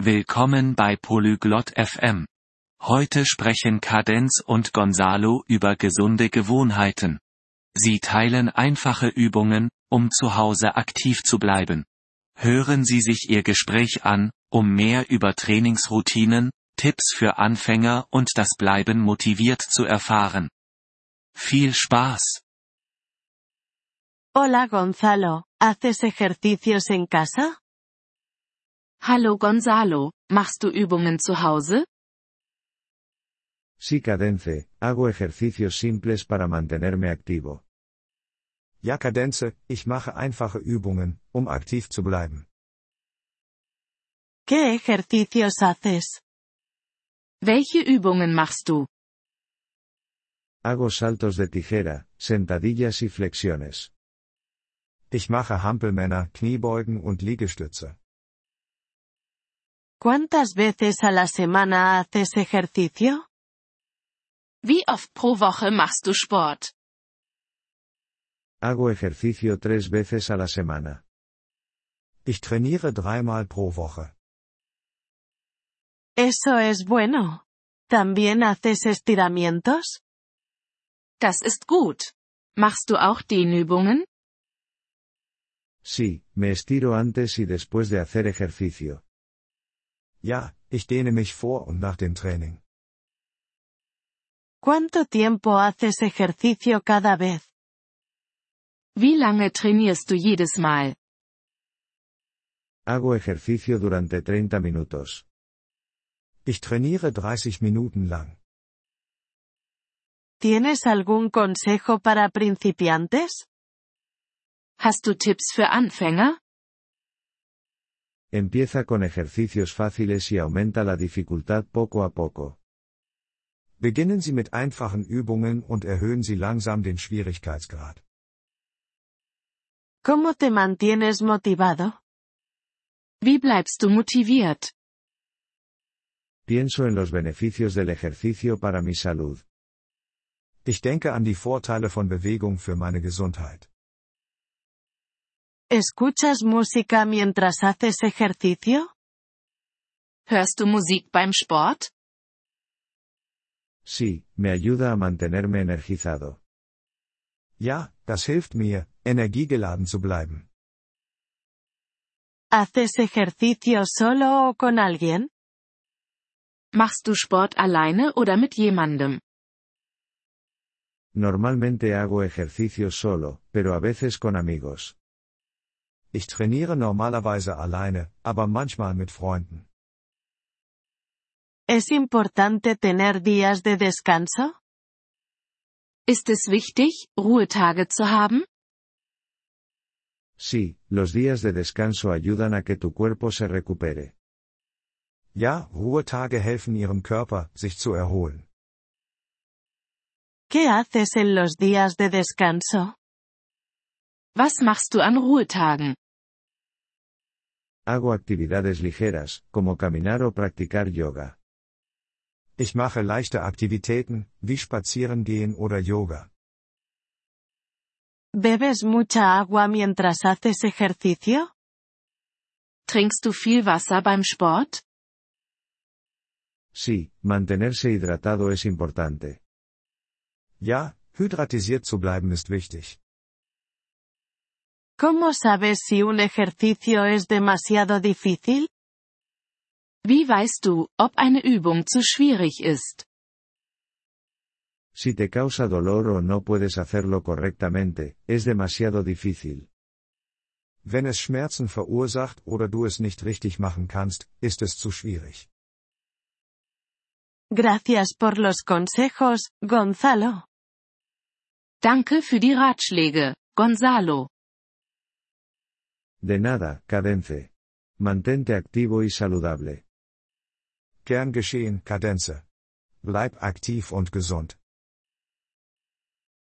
Willkommen bei Polyglot FM. Heute sprechen Kadenz und Gonzalo über gesunde Gewohnheiten. Sie teilen einfache Übungen, um zu Hause aktiv zu bleiben. Hören Sie sich Ihr Gespräch an, um mehr über Trainingsroutinen, Tipps für Anfänger und das Bleiben motiviert zu erfahren. Viel Spaß! Hola Gonzalo, ¿haces ejercicios en casa? Hallo Gonzalo, machst du Übungen zu Hause? Sí Cadence, hago ejercicios simples para mantenerme activo. Ja Kadenze, ich mache einfache Übungen, um aktiv zu bleiben. ¿Qué ejercicios haces? Welche Übungen machst du? Hago saltos de tijera, sentadillas y flexiones. Ich mache Hampelmänner, Kniebeugen und Liegestütze. ¿Cuántas veces a la semana haces ejercicio? Wie oft pro Woche machst du Sport? Hago ejercicio tres veces a la semana. Ich trainiere dreimal pro Woche. Eso es bueno. ¿También haces estiramientos? Das ist gut. Machst du auch Dehnübungen? Sí, me estiro antes y después de hacer ejercicio. Ja, ich dehne mich vor und nach dem Training. ¿Cuánto tiempo haces ejercicio cada vez? Wie lange trainierst du jedes Mal? Hago ejercicio durante 30 minutos. Ich trainiere 30 Minuten lang. ¿Tienes algún consejo para principiantes? Hast du Tipps für Anfänger? Empieza con ejercicios fáciles y aumenta la dificultad poco a poco. Beginnen Sie mit einfachen Übungen und erhöhen Sie langsam den Schwierigkeitsgrad. ¿Cómo te mantienes motivado? Wie bleibst du motiviert? Pienso en los beneficios del ejercicio para mi salud. Ich denke an die Vorteile von Bewegung für meine Gesundheit. ¿Escuchas música mientras haces ejercicio? Hörst du Musik beim Sport? Sí, me ayuda a mantenerme energizado. Ja, das hilft mir, energiegeladen zu bleiben. ¿Haces ejercicio solo o con alguien? Machst du Sport alleine oder mit jemandem? Normalmente hago ejercicio solo, pero a veces con amigos. Ich trainiere normalerweise alleine, aber manchmal mit Freunden. ¿Es importante tener días de descanso? Ist es wichtig, Ruhetage zu haben? Sí, los días de descanso ayudan a que tu cuerpo se recupere. Ja, Ruhetage helfen Ihrem Körper, sich zu erholen. ¿Qué haces en los días de descanso? Was machst du an Ruhetagen? Hago actividades ligeras, como caminar o practicar yoga. Ich mache leichte Aktivitäten, wie Spazierengehen oder Yoga. ¿Bebes mucha agua mientras haces ejercicio? Trinkst du viel Wasser beim Sport? Sí, mantenerse hidratado es importante. Ja, hydratisiert zu bleiben ist wichtig. ¿Cómo sabes si un ejercicio es demasiado difícil? Wie weißt du, ob eine Übung zu schwierig ist? Si te causa dolor o no puedes hacerlo correctamente, es demasiado difícil. Wenn es Schmerzen verursacht oder du es nicht richtig machen kannst, ist es zu schwierig. Gracias por los consejos, Gonzalo. Danke für die Ratschläge, Gonzalo. De nada, Cadence. Mantente activo y saludable. Gern geschehen, Kadenze. Bleib aktiv und gesund.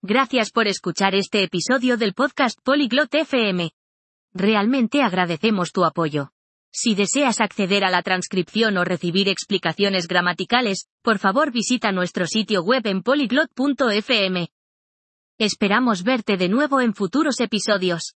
Gracias por escuchar este episodio del podcast Polyglot FM. Realmente agradecemos tu apoyo. Si deseas acceder a la transcripción o recibir explicaciones gramaticales, por favor visita nuestro sitio web en polyglot.fm. Esperamos verte de nuevo en futuros episodios.